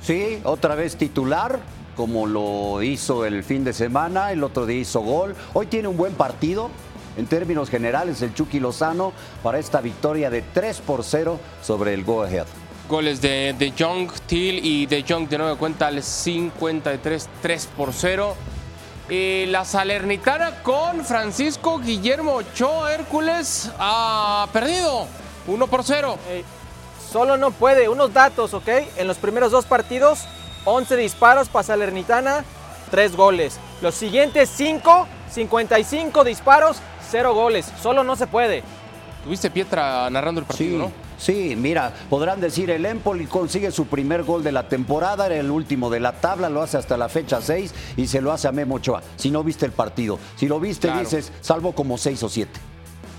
Sí, otra vez titular, como lo hizo el fin de semana, el otro día hizo gol. Hoy tiene un buen partido, en términos generales, el Chucky Lozano para esta victoria de 3 por 0 sobre el Go Ahead. Goles de, de Young, Till y de Young de nuevo cuenta al 53, 3 por 0. Y la Salernitana con Francisco Guillermo Ochoa Hércules ha perdido 1 por 0. solo no puede, unos datos, ¿ok? En los primeros dos partidos, 11 disparos para Salernitana, 3 goles. Los siguientes 5, 55 disparos, 0 goles. Solo no se puede. Tuviste Pietra narrando el partido, ¿no? Sí, mira, podrán decir el Empoli consigue su primer gol de la temporada, era el último de la tabla, lo hace hasta la fecha 6 y se lo hace a Memo Ochoa. Si no viste el partido, si lo viste dices, salvo como 6 o 7.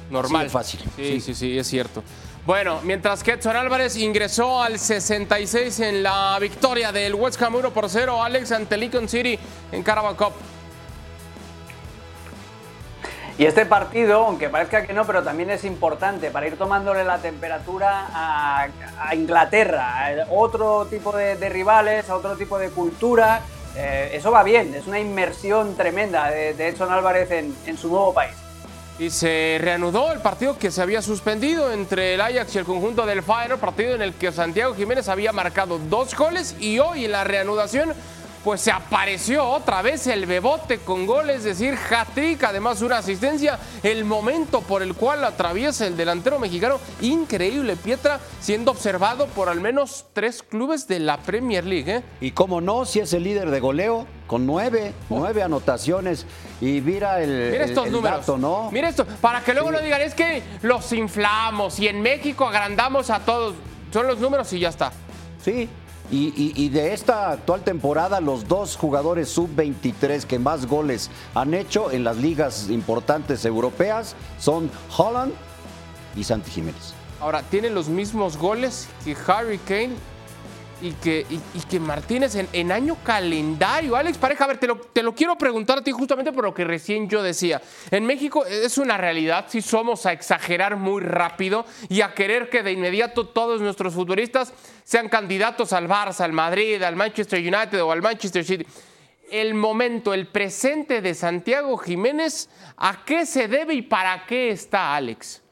Normal. Sí, fácil. Sí, sí, sí, es cierto. Bueno, mientras que Edson Álvarez ingresó al 66 en la victoria del West Ham 1 por 0, Alex ante Lincoln City en Carabao Cup. Y este partido, aunque parezca que no, pero también es importante para ir tomándole la temperatura a, Inglaterra, a otro tipo de, rivales, a otro tipo de cultura. Eh, eso va bien, es una inmersión tremenda de, Edson Álvarez en, su nuevo país. Y se reanudó el partido que se había suspendido entre el Ajax y el conjunto del Feyenoord, partido en el que Santiago Jiménez había marcado dos goles y hoy en la reanudación pues se apareció otra vez el Bebote con goles, es decir, hat-trick, además una asistencia, el momento por el cual atraviesa el delantero mexicano, increíble Pietra, siendo observado por al menos tres clubes de la Premier League. ¿eh? Y cómo no, si es el líder de goleo, con nueve, nueve anotaciones. Y mira el, mira estos números. ¿no? Mira esto, para que luego no digan, es que los inflamos y en México agrandamos a todos. Son los números y ya está. Sí, y, de esta actual temporada, los dos jugadores sub-23 que más goles han hecho en las ligas importantes europeas son Holland y Santi Jiménez. Ahora, tienen los mismos goles que Harry Kane y que, y, que Martínez en, año calendario. Alex Pareja, a ver, te lo, te lo, quiero preguntar a ti justamente por lo que recién yo decía. En México es una realidad, si somos a exagerar muy rápido y a querer que de inmediato todos nuestros futbolistas sean candidatos al Barça, al Madrid, al Manchester United o al Manchester City. El momento, el presente de Santiago Jiménez, ¿a qué se debe y para qué está Alex?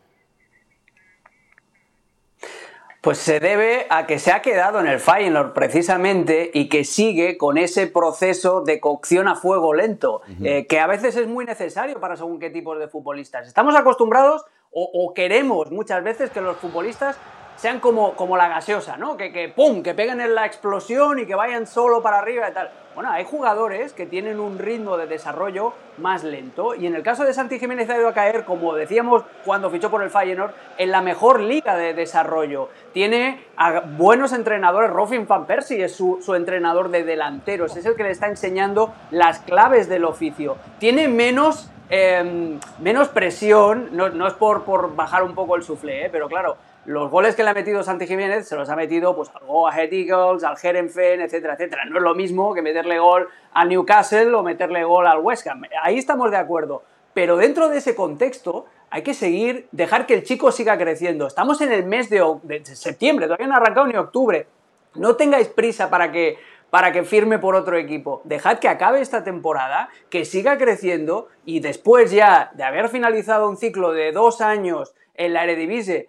Pues se debe a que se ha quedado en el Feyenoord precisamente y que sigue con ese proceso de cocción a fuego lento, eh, que a veces es muy necesario para según qué tipos de futbolistas. Estamos acostumbrados o queremos muchas veces que los futbolistas sean como, como la gaseosa, ¿no? Que, que ¡pum! que peguen en la explosión y que vayan solo para arriba y tal. Bueno, hay jugadores que tienen un ritmo de desarrollo más lento y en el caso de Santi Jiménez ha ido a caer, como decíamos cuando fichó por el Feyenoord, en la mejor liga de desarrollo. Tiene a buenos entrenadores, Rofin van Persie es su, entrenador de delanteros, es el que le está enseñando las claves del oficio. Tiene menos em, menos presión, no, es por, por, bajar un poco el suflé, ¿eh? pero claro, los goles que le ha metido Santi Jiménez se los ha metido pues, al Go Ahead Eagles, al Herenfen, etcétera, etcétera. No es lo mismo que meterle gol al Newcastle o meterle gol al West Ham. Ahí estamos de acuerdo. Pero dentro de ese contexto, hay que seguir, dejar que el chico siga creciendo. Estamos en el mes de, de septiembre, todavía no ha arrancado ni octubre. No tengáis prisa para que, para que firme por otro equipo. Dejad que acabe esta temporada, que siga creciendo y después ya de haber finalizado un ciclo de dos años en la Eredivisie,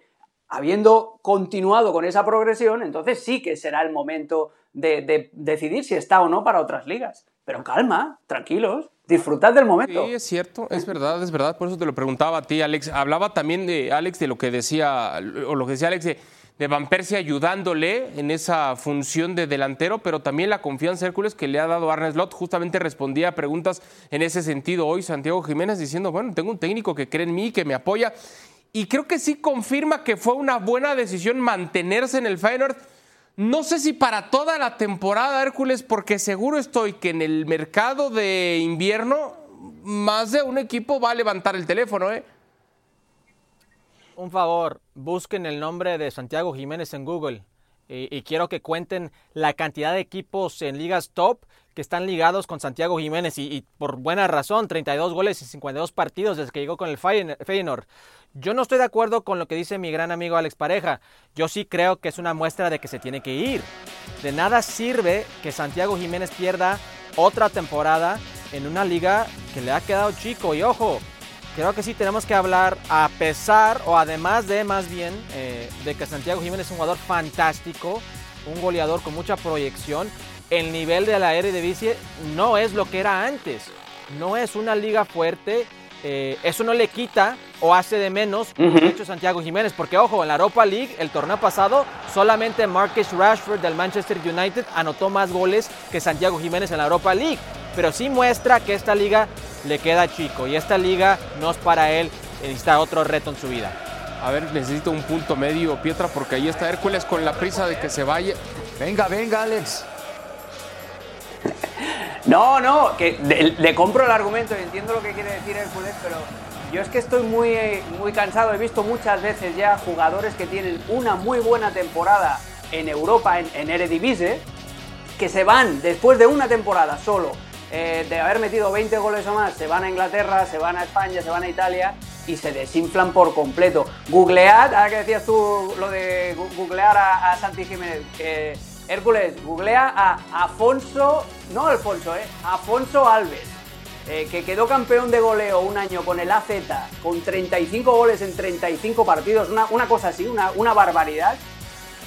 habiendo continuado con esa progresión, entonces sí que será el momento de, de decidir si está o no para otras ligas. Pero calma, tranquilos, disfrutad del momento. Sí, es cierto, es verdad, es verdad. Por eso te lo preguntaba a ti, Alex. Hablaba también de Alex de lo que decía, o lo que decía Alex de, Van Persie ayudándole en esa función de delantero, pero también la confianza Hércules que le ha dado Arne Slot. Justamente respondía a preguntas en ese sentido hoy Santiago Jiménez diciendo, bueno, tengo un técnico que cree en mí, que me apoya. Y creo que sí confirma que fue una buena decisión mantenerse en el Feyenoord no sé si para toda la temporada, Hércules, porque seguro estoy que en el mercado de invierno más de un equipo va a levantar el teléfono, ¿eh? Un favor, busquen el nombre de Santiago Jiménez en Google y, quiero que cuenten la cantidad de equipos en ligas top que están ligados con Santiago Jiménez y, por buena razón, 32 goles y 52 partidos desde que llegó con el Feyenoord. Yo no estoy de acuerdo con lo que dice mi gran amigo Alex Pareja. Yo sí creo que es una muestra de que se tiene que ir. De nada sirve que Santiago Jiménez pierda otra temporada en una liga que le ha quedado chico. Y ojo, creo que sí tenemos que hablar a pesar o además de más bien eh, de que Santiago Jiménez es un jugador fantástico, un goleador con mucha proyección. El nivel de la Eredivisie no es lo que era antes. No es una liga fuerte eh, eso no le quita o hace de menos el hecho Santiago Jiménez, porque ojo, en la Europa League, el torneo pasado, solamente Marcus Rashford del Manchester United anotó más goles que Santiago Jiménez en la Europa League, pero sí muestra que esta liga le queda chico y esta liga no es para él, necesita otro reto en su vida. A ver, necesito un punto medio, Pietra, porque ahí está Hércules con la prisa de que se vaya. Venga, venga, Alex. No, no, que le, compro el argumento y entiendo lo que quiere decir Hércules, pero yo es que estoy muy, muy cansado. He visto muchas veces ya jugadores que tienen una muy buena temporada en Europa, en, Eredivisie, que se van después de una temporada solo, eh, de haber metido 20 goles o más, se van a Inglaterra, se van a España, se van a Italia y se desinflan por completo. Googlead, ahora que decías tú lo de googlear a, Santi Jiménez, Hércules, googlea a Afonso, no Alfonso, eh, Afonso Alves, eh, que quedó campeón de goleo un año con el AZ, con 35 goles en 35 partidos, una, una cosa así, una, una barbaridad.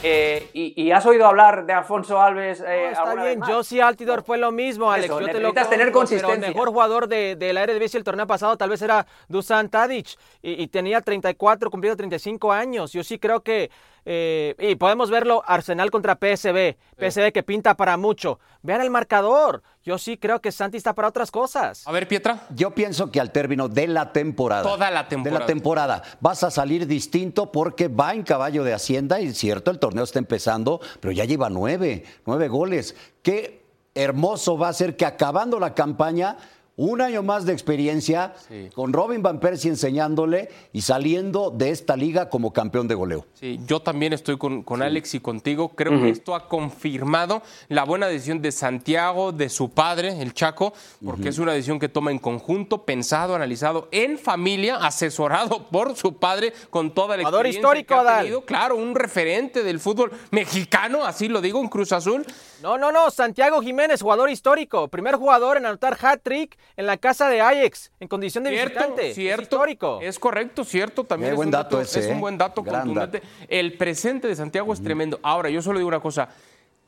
Eh, y, has oído hablar de Alfonso Alves. Eh, está bien, Josie Altidor fue lo mismo, Alex. Yo te lo tener consistencia. El mejor jugador de, de la Eredivisie el torneo pasado tal vez era Dusan Tadic y, y, tenía 34, cumplido 35 años. Yo sí creo que eh, y podemos verlo Arsenal contra PSB, PSB que pinta para mucho. Vean el marcador. Yo sí creo que Santi está para otras cosas. A ver, Pietra. Yo pienso que al término de la temporada. Toda la temporada. De la temporada. Vas a salir distinto porque va en caballo de Hacienda y cierto, el torneo está empezando, pero ya lleva nueve, nueve goles. Qué hermoso va a ser que acabando la campaña un año más de experiencia con Robin Van Persie enseñándole y saliendo de esta liga como campeón de goleo. Sí, yo también estoy con, Alex y contigo. Creo que esto ha confirmado la buena decisión de Santiago, de su padre, el Chaco, porque es una decisión que toma en conjunto, pensado, analizado, en familia, asesorado [LAUGHS] por su padre con toda la Jugador experiencia histórico, que ha tenido. Claro, un referente del fútbol mexicano, así lo digo, en Cruz Azul. No, no, no, Santiago Jiménez, jugador histórico, primer jugador en anotar hat-trick en la casa de Ajax, en condición de cierto, visitante. Cierto, es histórico. Es correcto, cierto, también es, buen un dato, ese, es un ¿eh? buen dato contundente. El presente de Santiago es tremendo. Ahora, yo solo digo una cosa,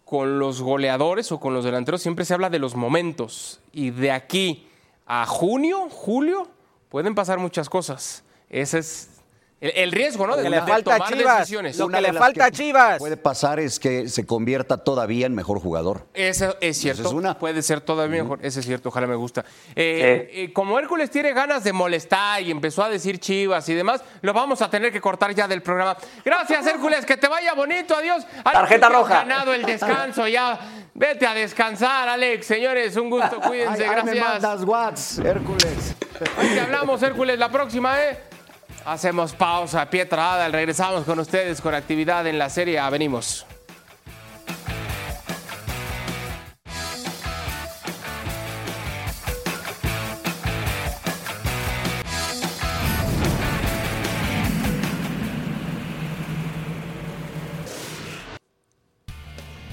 con los goleadores o con los delanteros siempre se habla de los momentos y de aquí a junio, julio, pueden pasar muchas cosas. Ese es el, riesgo, ¿no? De, le falta tomar Chivas, decisiones. Lo que le falta a Chivas. Puede pasar es que se convierta todavía en mejor jugador. Eso es cierto. Puede ser todavía mejor. Ese es cierto, ojalá me gusta. Eh, eh, como Hércules tiene ganas de molestar y empezó a decir Chivas y demás, lo vamos a tener que cortar ya del programa. Gracias, Hércules, que te vaya bonito. Adiós. Tarjeta roja. ganado el descanso ya. Vete a descansar, Alex. Señores, un gusto. Cuídense. Gracias. me mandas watts, Hércules. Hoy te hablamos, Hércules, la próxima, ¿eh? Hacemos pausa, pie trabada, regresamos con ustedes con actividad en la serie. Venimos.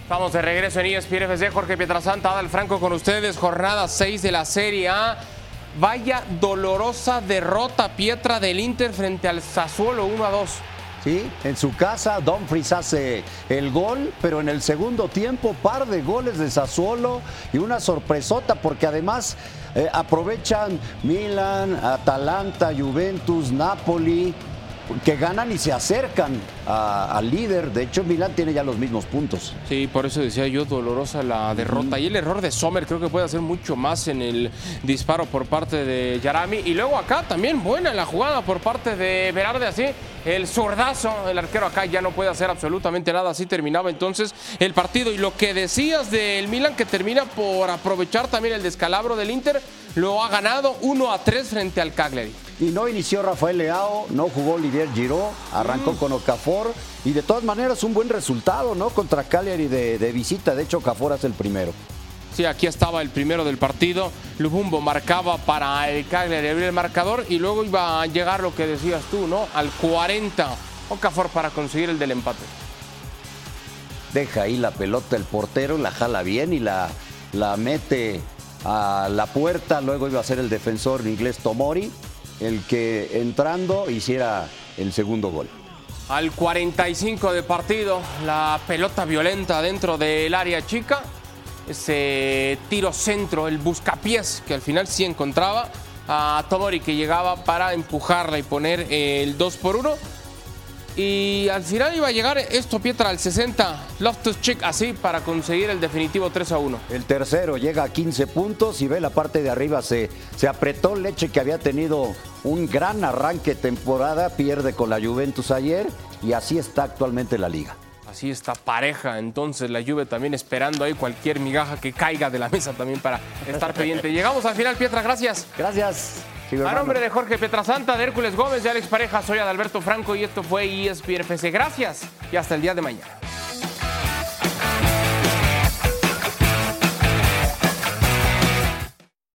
Estamos de regreso en ESPN FC. Jorge Pietrasanta, Adal Franco con ustedes. Jornada 6 de la Serie A. Vaya dolorosa derrota Pietra del Inter frente al Sassuolo 1 a 2. Sí, en su casa Dumfries hace el gol, pero en el segundo tiempo par de goles de Sassuolo y una sorpresota porque además eh, aprovechan Milan, Atalanta, Juventus, Napoli, que ganan y se acercan al líder. De hecho, Milán tiene ya los mismos puntos. Sí, por eso decía yo, dolorosa la derrota. Y el error de Sommer creo que puede hacer mucho más en el disparo por parte de Yarami. Y luego acá también buena la jugada por parte de Berarde, así. El zurdazo, el arquero acá ya no puede hacer absolutamente nada. Así terminaba entonces el partido. Y lo que decías del Milan, que termina por aprovechar también el descalabro del Inter, lo ha ganado 1 a 3 frente al Cagliari. Y no inició Rafael Leao, no jugó Olivier Giroud, arrancó mm. con Okafor y de todas maneras un buen resultado, ¿no? Contra Cagliari de, de visita, de hecho Okafor es el primero. Sí, aquí estaba el primero del partido. Lubumbo marcaba para el Cagliari abrir el marcador y luego iba a llegar lo que decías tú, ¿no? Al 40. Okafor para conseguir el del empate. Deja ahí la pelota el portero, la jala bien y la, la mete a la puerta. Luego iba a ser el defensor inglés Tomori el que entrando hiciera el segundo gol. Al 45 de partido, la pelota violenta dentro del área chica, ese tiro centro, el buscapiés que al final sí encontraba a Tomori que llegaba para empujarla y poner el 2 por 1 y al final iba a llegar esto, Pietra, al 60. Loftus Chick así para conseguir el definitivo 3 a 1. El tercero llega a 15 puntos y ve la parte de arriba. Se, se apretó Leche que había tenido un gran arranque temporada. Pierde con la Juventus ayer y así está actualmente la liga. Así está pareja, entonces la Juve también esperando ahí cualquier migaja que caiga de la mesa también para estar pendiente. [LAUGHS] Llegamos al final, Pietra, gracias. Gracias. A nombre de Jorge Petrasanta, de Hércules Gómez, de Alex Pareja, soy Adalberto Franco y esto fue ESPN FC. Gracias y hasta el día de mañana.